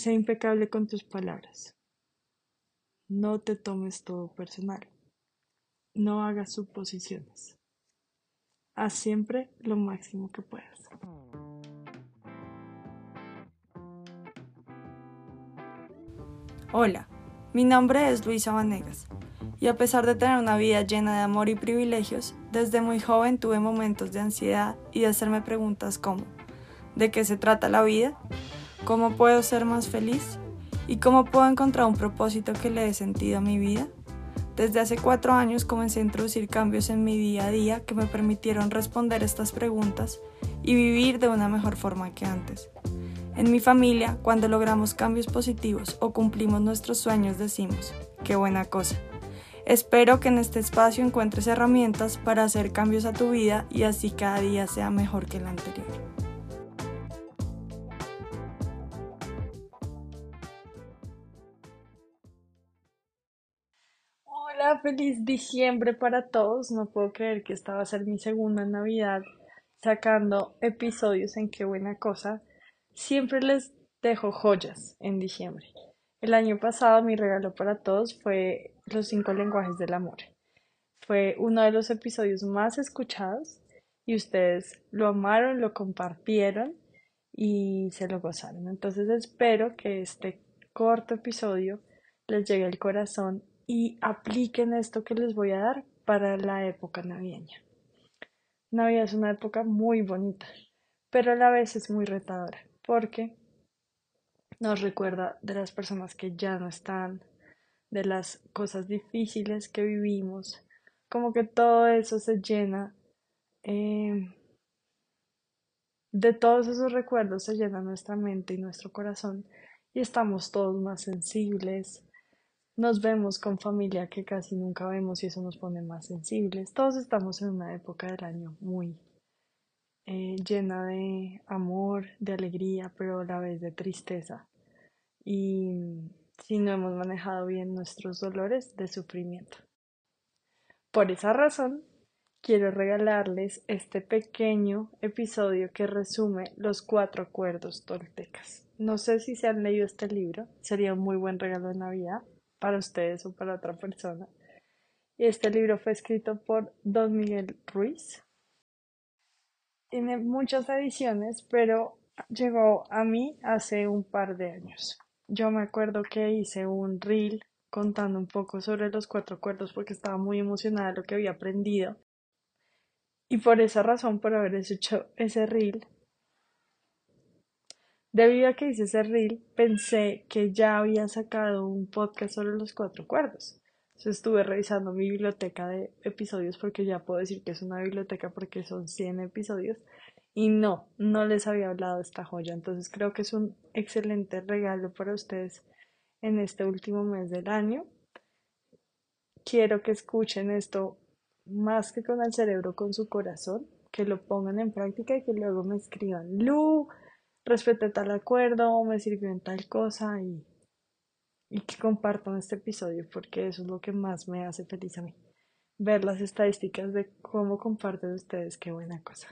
sé impecable con tus palabras. No te tomes todo personal. No hagas suposiciones. Haz siempre lo máximo que puedas. Hola, mi nombre es Luisa Vanegas y a pesar de tener una vida llena de amor y privilegios, desde muy joven tuve momentos de ansiedad y de hacerme preguntas como ¿de qué se trata la vida? ¿Cómo puedo ser más feliz? ¿Y cómo puedo encontrar un propósito que le dé sentido a mi vida? Desde hace cuatro años comencé a introducir cambios en mi día a día que me permitieron responder estas preguntas y vivir de una mejor forma que antes. En mi familia, cuando logramos cambios positivos o cumplimos nuestros sueños, decimos, qué buena cosa. Espero que en este espacio encuentres herramientas para hacer cambios a tu vida y así cada día sea mejor que el anterior. Hola, feliz diciembre para todos. No puedo creer que esta va a ser mi segunda Navidad sacando episodios en qué buena cosa. Siempre les dejo joyas en diciembre. El año pasado mi regalo para todos fue Los cinco lenguajes del amor. Fue uno de los episodios más escuchados y ustedes lo amaron, lo compartieron y se lo gozaron. Entonces espero que este corto episodio les llegue al corazón y apliquen esto que les voy a dar para la época navideña. Navidad es una época muy bonita, pero a la vez es muy retadora porque nos recuerda de las personas que ya no están, de las cosas difíciles que vivimos, como que todo eso se llena, eh, de todos esos recuerdos se llena nuestra mente y nuestro corazón y estamos todos más sensibles, nos vemos con familia que casi nunca vemos y eso nos pone más sensibles, todos estamos en una época del año muy eh, llena de amor, de alegría, pero a la vez de tristeza. Y si no hemos manejado bien nuestros dolores, de sufrimiento. Por esa razón, quiero regalarles este pequeño episodio que resume los cuatro acuerdos toltecas. No sé si se han leído este libro, sería un muy buen regalo de Navidad para ustedes o para otra persona. Y este libro fue escrito por Don Miguel Ruiz, tiene muchas ediciones, pero llegó a mí hace un par de años. Yo me acuerdo que hice un reel contando un poco sobre los cuatro acuerdos porque estaba muy emocionada de lo que había aprendido. Y por esa razón, por haber hecho ese reel, debido a que hice ese reel, pensé que ya había sacado un podcast sobre los cuatro acuerdos estuve revisando mi biblioteca de episodios porque ya puedo decir que es una biblioteca porque son 100 episodios y no, no les había hablado de esta joya. Entonces creo que es un excelente regalo para ustedes en este último mes del año. Quiero que escuchen esto más que con el cerebro, con su corazón, que lo pongan en práctica y que luego me escriban, Lu, respeté tal acuerdo, me sirvió en tal cosa y y que compartan este episodio porque eso es lo que más me hace feliz a mí. Ver las estadísticas de cómo comparten ustedes, qué buena cosa.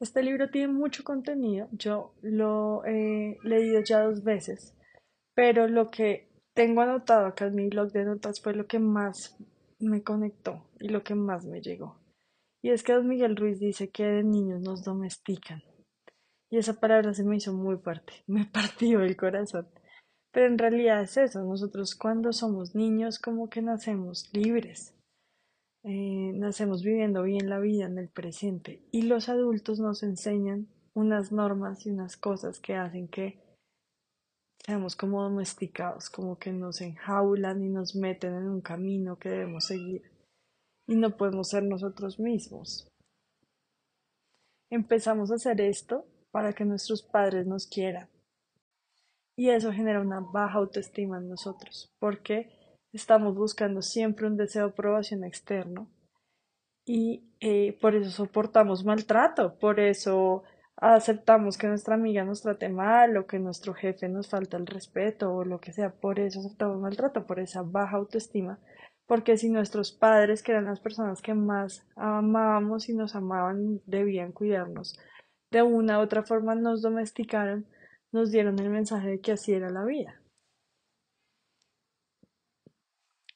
Este libro tiene mucho contenido, yo lo he leído ya dos veces, pero lo que tengo anotado acá en mi blog de notas fue lo que más me conectó y lo que más me llegó. Y es que Don Miguel Ruiz dice que de niños nos domestican. Y esa palabra se me hizo muy fuerte, me partió el corazón. Pero en realidad es eso, nosotros cuando somos niños como que nacemos libres, eh, nacemos viviendo bien la vida en el presente y los adultos nos enseñan unas normas y unas cosas que hacen que seamos como domesticados, como que nos enjaulan y nos meten en un camino que debemos seguir y no podemos ser nosotros mismos. Empezamos a hacer esto para que nuestros padres nos quieran. Y eso genera una baja autoestima en nosotros, porque estamos buscando siempre un deseo de aprobación externo y eh, por eso soportamos maltrato, por eso aceptamos que nuestra amiga nos trate mal o que nuestro jefe nos falta el respeto o lo que sea, por eso aceptamos maltrato, por esa baja autoestima, porque si nuestros padres, que eran las personas que más amábamos y nos amaban, debían cuidarnos de una u otra forma nos domesticaron, nos dieron el mensaje de que así era la vida.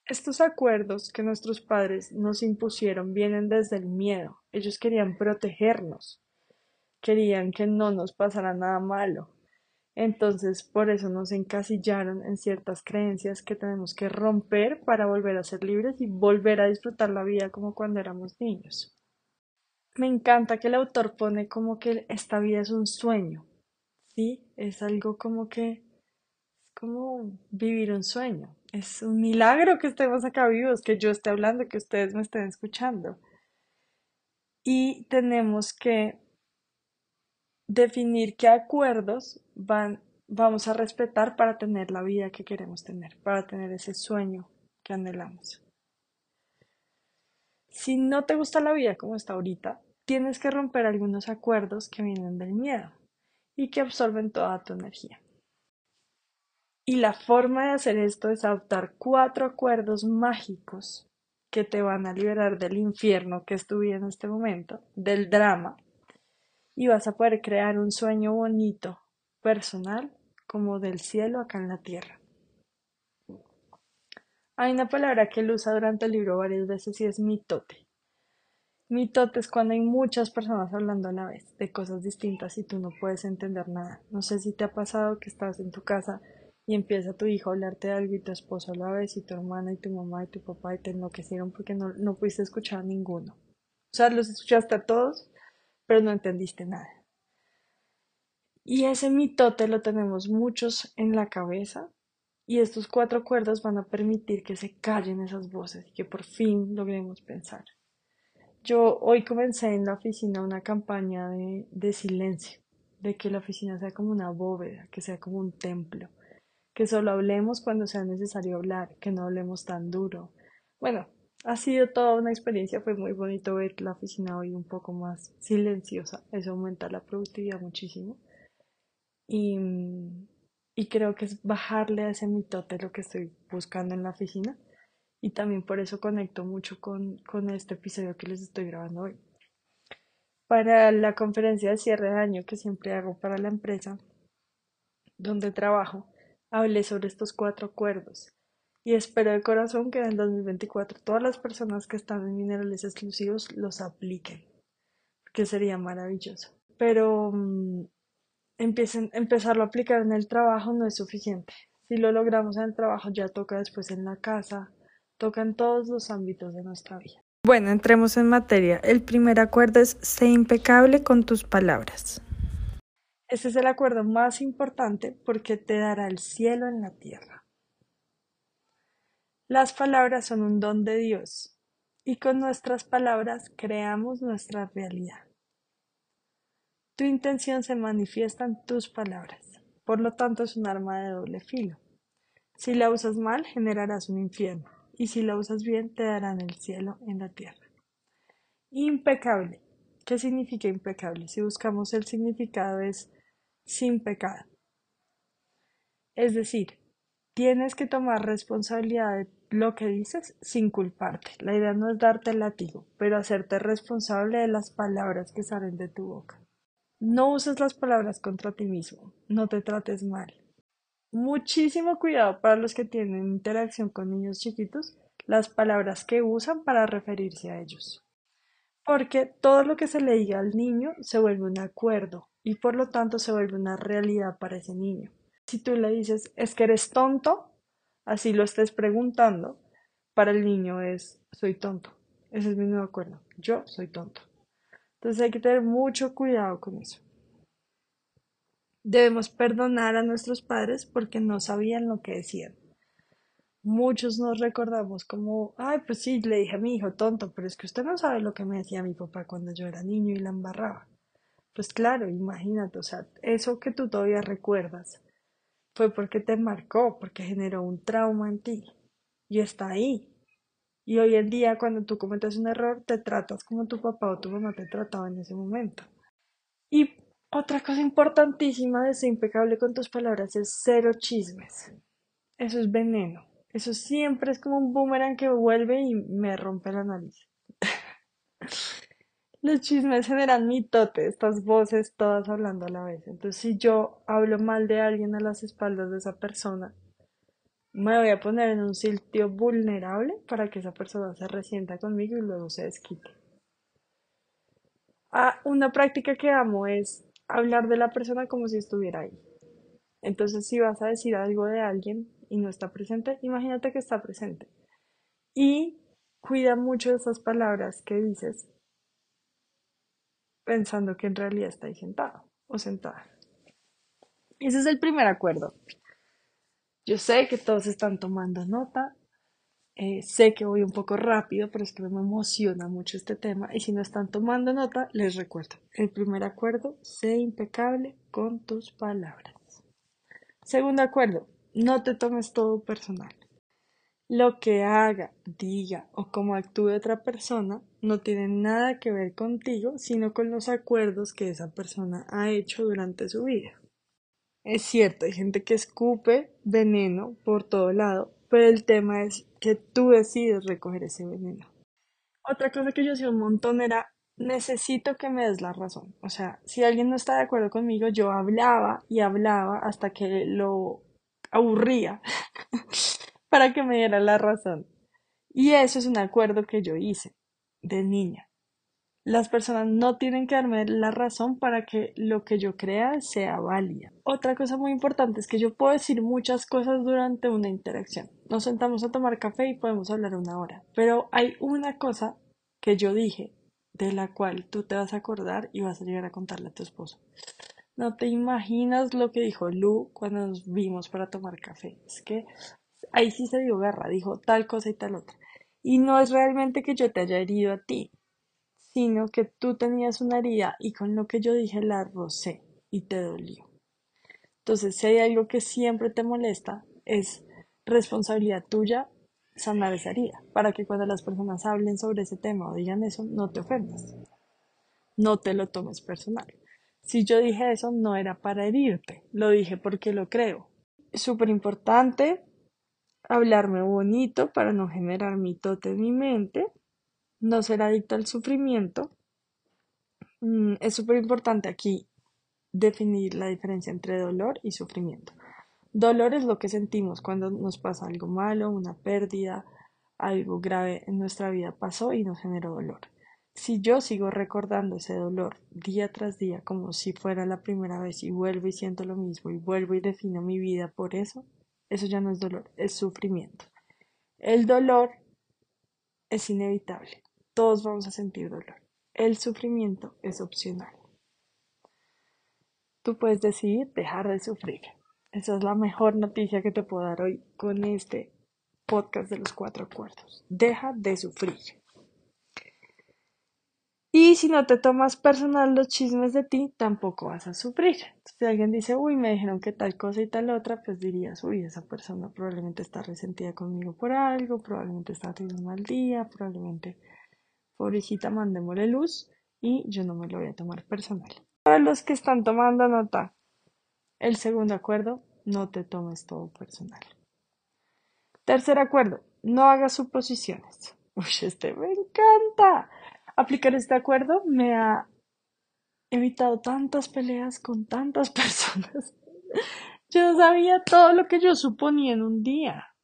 Estos acuerdos que nuestros padres nos impusieron vienen desde el miedo. Ellos querían protegernos, querían que no nos pasara nada malo. Entonces, por eso nos encasillaron en ciertas creencias que tenemos que romper para volver a ser libres y volver a disfrutar la vida como cuando éramos niños. Me encanta que el autor pone como que esta vida es un sueño, ¿sí? Es algo como que como vivir un sueño. Es un milagro que estemos acá vivos, que yo esté hablando, que ustedes me estén escuchando. Y tenemos que definir qué acuerdos van, vamos a respetar para tener la vida que queremos tener, para tener ese sueño que anhelamos. Si no te gusta la vida como está ahorita, tienes que romper algunos acuerdos que vienen del miedo y que absorben toda tu energía. Y la forma de hacer esto es adoptar cuatro acuerdos mágicos que te van a liberar del infierno que es tu vida en este momento, del drama, y vas a poder crear un sueño bonito, personal, como del cielo acá en la tierra. Hay una palabra que él usa durante el libro varias veces y es mitote. Mitote es cuando hay muchas personas hablando a la vez de cosas distintas y tú no puedes entender nada. No sé si te ha pasado que estás en tu casa y empieza tu hijo a hablarte de algo y tu esposo a la vez y tu hermana y tu mamá y tu papá y te enloquecieron porque no, no pudiste escuchar a ninguno. O sea, los escuchaste a todos, pero no entendiste nada. Y ese mitote lo tenemos muchos en la cabeza y estos cuatro cuerdos van a permitir que se callen esas voces y que por fin logremos pensar. Yo hoy comencé en la oficina una campaña de, de silencio, de que la oficina sea como una bóveda, que sea como un templo, que solo hablemos cuando sea necesario hablar, que no hablemos tan duro. Bueno, ha sido toda una experiencia, fue muy bonito ver la oficina hoy un poco más silenciosa, eso aumenta la productividad muchísimo. Y, y creo que es bajarle a ese mitote lo que estoy buscando en la oficina y también por eso conecto mucho con, con este episodio que les estoy grabando hoy. Para la conferencia de cierre de año que siempre hago para la empresa donde trabajo, hablé sobre estos cuatro acuerdos y espero de corazón que en el 2024 todas las personas que están en minerales exclusivos los apliquen, que sería maravilloso. Pero mm, empiecen, empezarlo a aplicar en el trabajo no es suficiente. Si lo logramos en el trabajo ya toca después en la casa, toca en todos los ámbitos de nuestra vida. Bueno, entremos en materia. El primer acuerdo es sé impecable con tus palabras. Este es el acuerdo más importante porque te dará el cielo en la tierra. Las palabras son un don de Dios y con nuestras palabras creamos nuestra realidad. Tu intención se manifiesta en tus palabras, por lo tanto es un arma de doble filo. Si la usas mal, generarás un infierno y si la usas bien te darán el cielo en la tierra. Impecable. ¿Qué significa impecable? Si buscamos el significado es sin pecado. Es decir, tienes que tomar responsabilidad de lo que dices sin culparte. La idea no es darte el látigo, pero hacerte responsable de las palabras que salen de tu boca. No uses las palabras contra ti mismo, no te trates mal, Muchísimo cuidado para los que tienen interacción con niños chiquitos, las palabras que usan para referirse a ellos. Porque todo lo que se le diga al niño se vuelve un acuerdo y por lo tanto se vuelve una realidad para ese niño. Si tú le dices es que eres tonto, así lo estés preguntando, para el niño es soy tonto. Ese es mi nuevo acuerdo. Yo soy tonto. Entonces hay que tener mucho cuidado con eso. Debemos perdonar a nuestros padres porque no sabían lo que decían. Muchos nos recordamos como, ay, pues sí, le dije a mi hijo tonto, pero es que usted no sabe lo que me decía mi papá cuando yo era niño y la embarraba. Pues claro, imagínate, o sea, eso que tú todavía recuerdas fue porque te marcó, porque generó un trauma en ti y está ahí. Y hoy en día cuando tú cometes un error, te tratas como tu papá o tu mamá te trataba en ese momento. Y otra cosa importantísima de ser impecable con tus palabras es cero chismes. Eso es veneno. Eso siempre es como un boomerang que vuelve y me rompe la nariz. los chismes generan mitote, estas voces todas hablando a la vez. Entonces, si yo hablo mal de alguien a las espaldas de esa persona, me voy a poner en un sitio vulnerable para que esa persona se resienta conmigo y luego se desquite. Ah, una práctica que amo es hablar de la persona como si estuviera ahí. Entonces, si vas a decir algo de alguien y no está presente, imagínate que está presente. Y cuida mucho esas palabras que dices pensando que en realidad está ahí sentado o sentada. Ese es el primer acuerdo. Yo sé que todos están tomando nota, eh, sé que voy un poco rápido, pero es que me emociona mucho este tema y si no están tomando nota, les recuerdo, el primer acuerdo, sé impecable con tus palabras. Segundo acuerdo, no te tomes todo personal. Lo que haga, diga o cómo actúe otra persona no tiene nada que ver contigo, sino con los acuerdos que esa persona ha hecho durante su vida. Es cierto, hay gente que escupe veneno por todo lado, pero el tema es que tú decides recoger ese veneno. Otra cosa que yo hacía un montón era necesito que me des la razón. O sea, si alguien no está de acuerdo conmigo, yo hablaba y hablaba hasta que lo aburría para que me diera la razón. Y eso es un acuerdo que yo hice de niña. Las personas no tienen que darme la razón para que lo que yo crea sea válida. Otra cosa muy importante es que yo puedo decir muchas cosas durante una interacción. Nos sentamos a tomar café y podemos hablar una hora. Pero hay una cosa que yo dije de la cual tú te vas a acordar y vas a llegar a contarle a tu esposo. No te imaginas lo que dijo Lu cuando nos vimos para tomar café. Es que ahí sí se dio garra, dijo tal cosa y tal otra. Y no es realmente que yo te haya herido a ti, sino que tú tenías una herida y con lo que yo dije la rocé y te dolió. Entonces, si hay algo que siempre te molesta, es responsabilidad tuya sanar esa herida, para que cuando las personas hablen sobre ese tema o digan eso, no te ofendas, no te lo tomes personal. Si yo dije eso, no era para herirte, lo dije porque lo creo. Súper importante hablarme bonito para no generar mitote en mi mente no ser adicto al sufrimiento. Mm, es súper importante aquí definir la diferencia entre dolor y sufrimiento. Dolor es lo que sentimos cuando nos pasa algo malo, una pérdida, algo grave en nuestra vida pasó y nos generó dolor. Si yo sigo recordando ese dolor día tras día como si fuera la primera vez y vuelvo y siento lo mismo y vuelvo y defino mi vida por eso, eso ya no es dolor, es sufrimiento. El dolor es inevitable. Todos vamos a sentir dolor. El sufrimiento es opcional. Tú puedes decidir dejar de sufrir. Esa es la mejor noticia que te puedo dar hoy con este podcast de los cuatro acuerdos. Deja de sufrir. Y si no te tomas personal los chismes de ti, tampoco vas a sufrir. Si alguien dice, uy, me dijeron que tal cosa y tal otra, pues dirías, uy, esa persona probablemente está resentida conmigo por algo, probablemente está teniendo un mal día, probablemente pobrecita, mandémosle luz y yo no me lo voy a tomar personal. Para los que están tomando nota, el segundo acuerdo, no te tomes todo personal. Tercer acuerdo, no hagas suposiciones. Uy, este me encanta. Aplicar este acuerdo me ha evitado tantas peleas con tantas personas. Yo sabía todo lo que yo suponía en un día.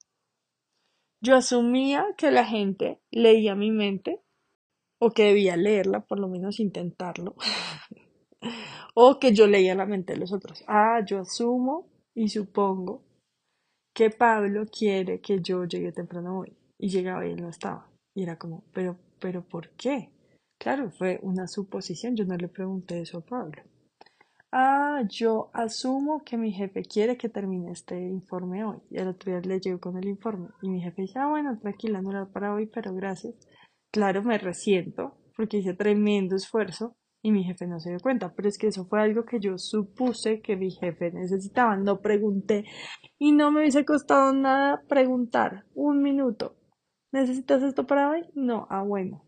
Yo asumía que la gente leía mi mente o que debía leerla, por lo menos intentarlo, o que yo leía la mente de los otros. Ah, yo asumo y supongo que Pablo quiere que yo llegue temprano hoy. Y llegaba y él no estaba. Y era como, pero, pero, ¿por qué? Claro, fue una suposición, yo no le pregunté eso a Pablo. Ah, yo asumo que mi jefe quiere que termine este informe hoy. Y el otro día le llegó con el informe. Y mi jefe dice, ah, bueno, tranquila, no era para hoy, pero gracias. Claro, me resiento porque hice tremendo esfuerzo y mi jefe no se dio cuenta, pero es que eso fue algo que yo supuse que mi jefe necesitaba, no pregunté y no me hubiese costado nada preguntar un minuto. ¿Necesitas esto para hoy? No, ah bueno,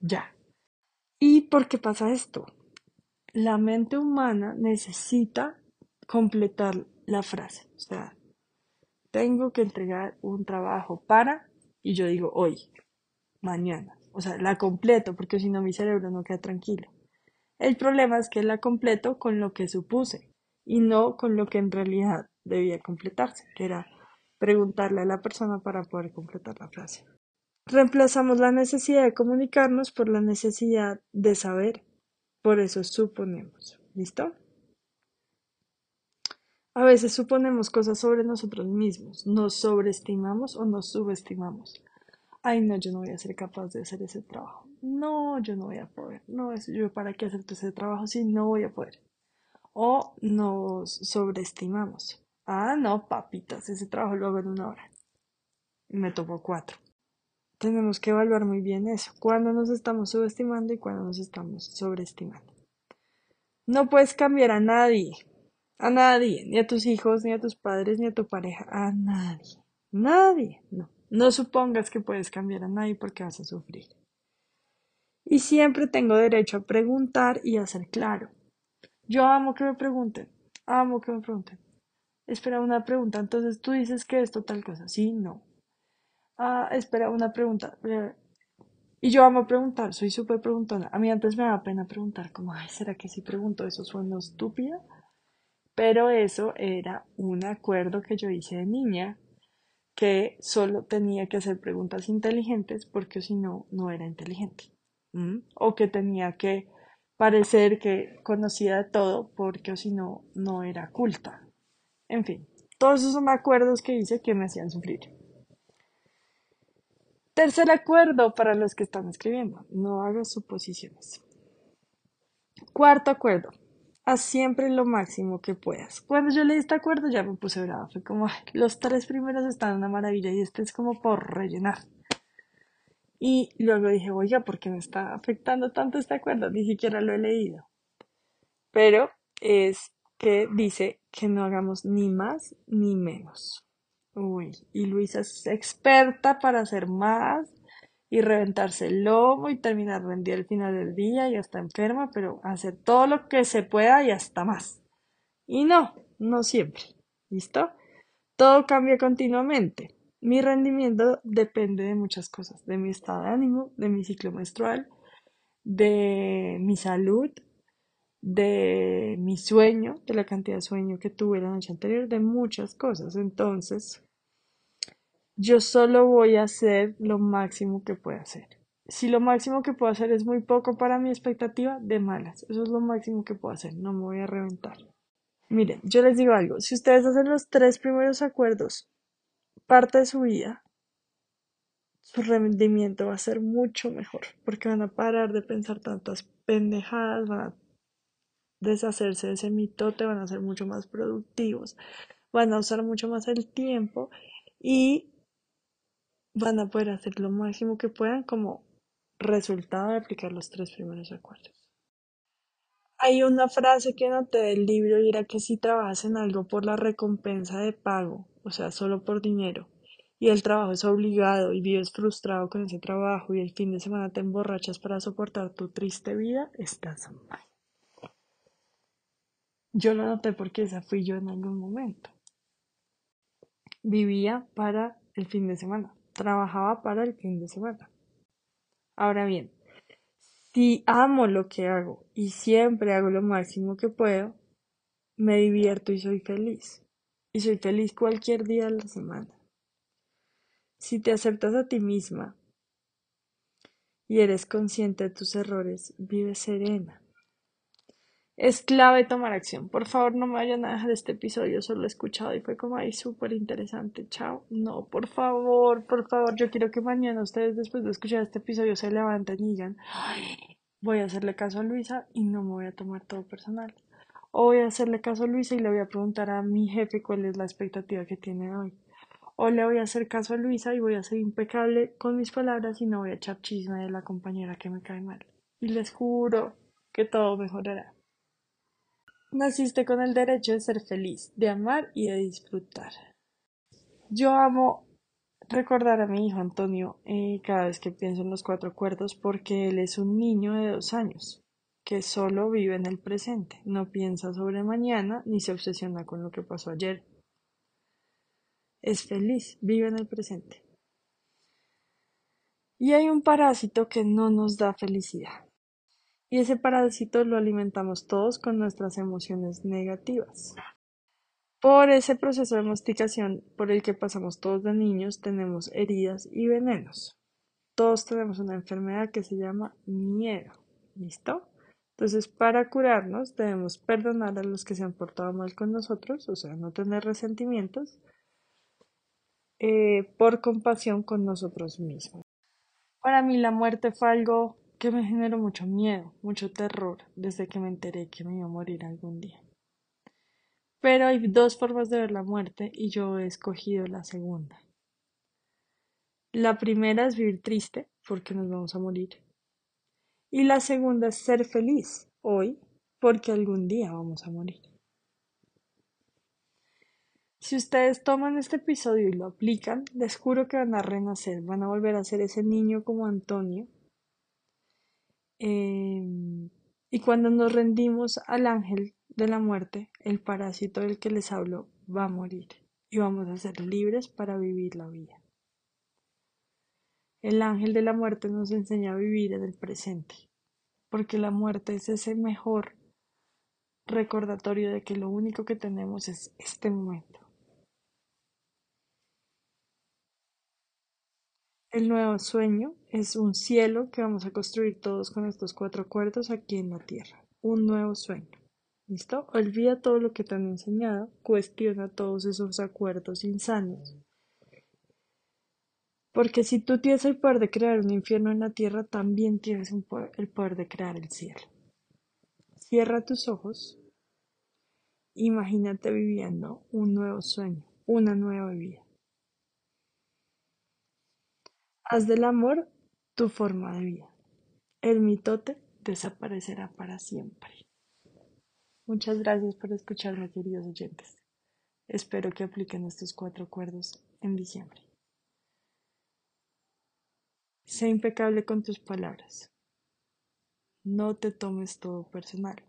ya. ¿Y por qué pasa esto? La mente humana necesita completar la frase, o sea, tengo que entregar un trabajo para y yo digo hoy, mañana. o sea, la completo, porque si no mi cerebro no queda tranquilo. El problema es que la completo con lo que supuse y no con lo que en realidad debía completarse, que era preguntarle a la persona para poder completar la frase. Reemplazamos la necesidad de comunicarnos por la necesidad de saber. Por eso suponemos. ¿Listo? A veces suponemos cosas sobre nosotros mismos. Nos sobreestimamos o nos subestimamos. Ay, no, yo no voy a ser capaz de hacer ese trabajo. No, yo no voy a poder. No, es yo para qué hacer ese trabajo si no voy a poder. O nos sobreestimamos. Ah, no, papitas, ese trabajo lo hago en una hora. Me tocó cuatro tenemos que evaluar muy bien eso, cuando nos estamos subestimando y cuando nos estamos sobreestimando. No puedes cambiar a nadie, a nadie, ni a tus hijos, ni a tus padres, ni a tu pareja, a nadie, nadie, no. No supongas que puedes cambiar a nadie porque vas a sufrir. Y siempre tengo derecho a preguntar y a ser claro. Yo amo que me pregunten, amo que me pregunten. Espera una pregunta, entonces tú dices que esto tal cosa, sí, no. Ah, espera, una pregunta. Y yo amo preguntar, soy súper preguntona. A mí antes me daba pena preguntar, como, ay, ¿será que si pregunto eso suena estúpida? Pero eso era un acuerdo que yo hice de niña, que solo tenía que hacer preguntas inteligentes porque si no, no era inteligente. O que tenía que parecer que conocía de todo porque si no, no era culta. En fin, todos esos son acuerdos que hice que me hacían sufrir. Tercer acuerdo para los que están escribiendo, no hagas suposiciones. Cuarto acuerdo, haz siempre lo máximo que puedas. Cuando yo leí este acuerdo ya me puse brava, fue como, los tres primeros están una maravilla y este es como por rellenar. Y luego dije, oiga, ¿por qué me está afectando tanto este acuerdo? Ni siquiera lo he leído. Pero es que dice que no hagamos ni más ni menos. Uy, y Luisa es experta para hacer más y reventarse el lomo y terminar rendida al final del día y hasta enferma, pero hacer todo lo que se pueda y hasta más. Y no, no siempre. ¿Listo? Todo cambia continuamente. Mi rendimiento depende de muchas cosas, de mi estado de ánimo, de mi ciclo menstrual, de mi salud, de mi sueño, de la cantidad de sueño que tuve la noche anterior, de muchas cosas. Entonces, yo solo voy a hacer lo máximo que pueda hacer. Si lo máximo que puedo hacer es muy poco para mi expectativa, de malas. Eso es lo máximo que puedo hacer. No me voy a reventar. Miren, yo les digo algo. Si ustedes hacen los tres primeros acuerdos, parte de su vida, su rendimiento va a ser mucho mejor. Porque van a parar de pensar tantas pendejadas, van a deshacerse de ese mitote, van a ser mucho más productivos, van a usar mucho más el tiempo y van a poder hacer lo máximo que puedan como resultado de aplicar los tres primeros acuerdos. Hay una frase que noté del libro y era que si trabajas en algo por la recompensa de pago, o sea, solo por dinero, y el trabajo es obligado y vives frustrado con ese trabajo y el fin de semana te emborrachas para soportar tu triste vida, estás mal. Yo lo noté porque esa fui yo en algún momento. Vivía para el fin de semana, trabajaba para el fin de semana. Ahora bien, si amo lo que hago y siempre hago lo máximo que puedo, me divierto y soy feliz. Y soy feliz cualquier día de la semana. Si te aceptas a ti misma y eres consciente de tus errores, vive serena. Es clave tomar acción. Por favor, no me vayan a dejar este episodio solo escuchado y fue como ahí súper interesante. Chao. No, por favor, por favor, yo quiero que mañana ustedes después de escuchar este episodio se levanten y digan, voy a hacerle caso a Luisa y no me voy a tomar todo personal. O voy a hacerle caso a Luisa y le voy a preguntar a mi jefe cuál es la expectativa que tiene hoy. O le voy a hacer caso a Luisa y voy a ser impecable con mis palabras y no voy a echar chisme de la compañera que me cae mal. Y les juro que todo mejorará. Naciste con el derecho de ser feliz, de amar y de disfrutar. Yo amo recordar a mi hijo Antonio eh, cada vez que pienso en los cuatro acuerdos porque él es un niño de dos años que solo vive en el presente, no piensa sobre mañana ni se obsesiona con lo que pasó ayer. Es feliz, vive en el presente. Y hay un parásito que no nos da felicidad. Y ese parásito lo alimentamos todos con nuestras emociones negativas. Por ese proceso de masticación por el que pasamos todos de niños, tenemos heridas y venenos. Todos tenemos una enfermedad que se llama miedo. ¿Listo? Entonces, para curarnos, debemos perdonar a los que se han portado mal con nosotros, o sea, no tener resentimientos, eh, por compasión con nosotros mismos. Para mí la muerte fue algo que me generó mucho miedo, mucho terror, desde que me enteré que me iba a morir algún día. Pero hay dos formas de ver la muerte y yo he escogido la segunda. La primera es vivir triste, porque nos vamos a morir. Y la segunda es ser feliz hoy, porque algún día vamos a morir. Si ustedes toman este episodio y lo aplican, les juro que van a renacer, van a volver a ser ese niño como Antonio. Em, y cuando nos rendimos al ángel de la muerte, el parásito del que les hablo va a morir y vamos a ser libres para vivir la vida. El ángel de la muerte nos enseña a vivir en el presente, porque la muerte es ese mejor recordatorio de que lo único que tenemos es este momento. El nuevo sueño es un cielo que vamos a construir todos con estos cuatro cuerdos aquí en la tierra. Un nuevo sueño. ¿Listo? Olvida todo lo que te han enseñado, cuestiona todos esos acuerdos insanos porque si tú tienes el poder de crear un infierno en la tierra, también tienes el poder de crear el cielo. Cierra tus ojos. Imagínate viviendo un nuevo sueño, una nueva vida. Haz del amor tu forma de vida. El mitote desaparecerá para siempre. Muchas gracias por escucharme, queridos oyentes. Espero que apliquen estos cuatro acuerdos en diciembre. Sé impecable con tus palabras. No te tomes todo personal.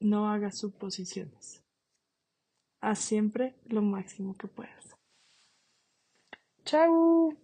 No hagas suposiciones. Haz siempre lo máximo que puedas. ¡Chao!